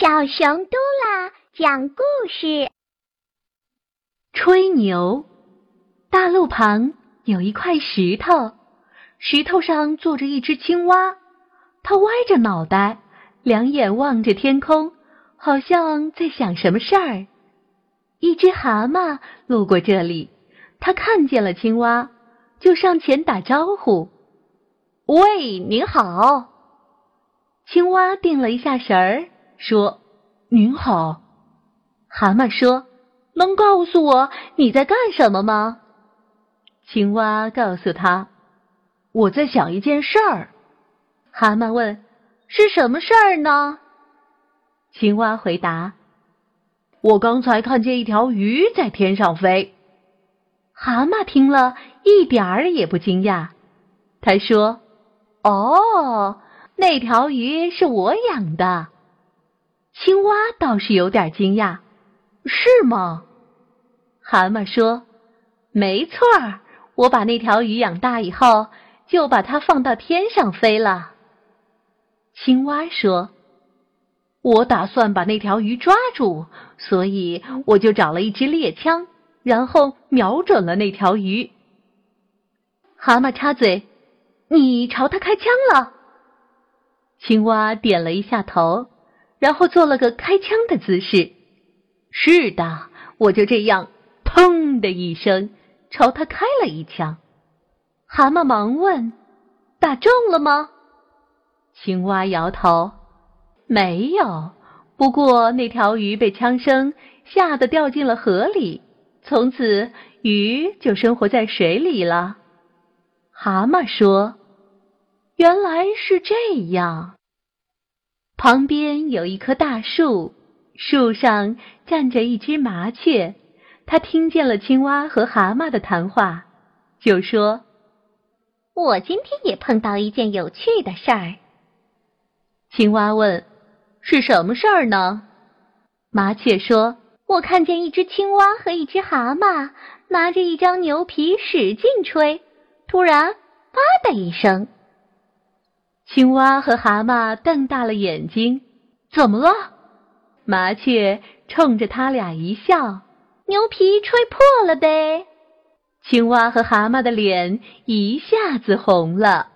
小熊嘟啦讲故事：吹牛。大路旁有一块石头，石头上坐着一只青蛙，它歪着脑袋，两眼望着天空，好像在想什么事儿。一只蛤蟆路过这里，它看见了青蛙，就上前打招呼：“喂，您好。”青蛙定了一下神儿。说：“您好。”蛤蟆说：“能告诉我你在干什么吗？”青蛙告诉他：“我在想一件事儿。”蛤蟆问：“是什么事儿呢？”青蛙回答：“我刚才看见一条鱼在天上飞。”蛤蟆听了一点儿也不惊讶，他说：“哦，那条鱼是我养的。”青蛙倒是有点惊讶，是吗？蛤蟆说：“没错儿，我把那条鱼养大以后，就把它放到天上飞了。”青蛙说：“我打算把那条鱼抓住，所以我就找了一支猎枪，然后瞄准了那条鱼。”蛤蟆插嘴：“你朝它开枪了？”青蛙点了一下头。然后做了个开枪的姿势。是的，我就这样，砰的一声，朝他开了一枪。蛤蟆忙问：“打中了吗？”青蛙摇头：“没有。不过那条鱼被枪声吓得掉进了河里，从此鱼就生活在水里了。”蛤蟆说：“原来是这样。”旁边有一棵大树，树上站着一只麻雀。它听见了青蛙和蛤蟆的谈话，就说：“我今天也碰到一件有趣的事儿。”青蛙问：“是什么事儿呢？”麻雀说：“我看见一只青蛙和一只蛤蟆拿着一张牛皮使劲吹，突然‘啪’的一声。”青蛙和蛤蟆瞪大了眼睛，怎么了？麻雀冲着他俩一笑：“牛皮吹破了呗。”青蛙和蛤蟆的脸一下子红了。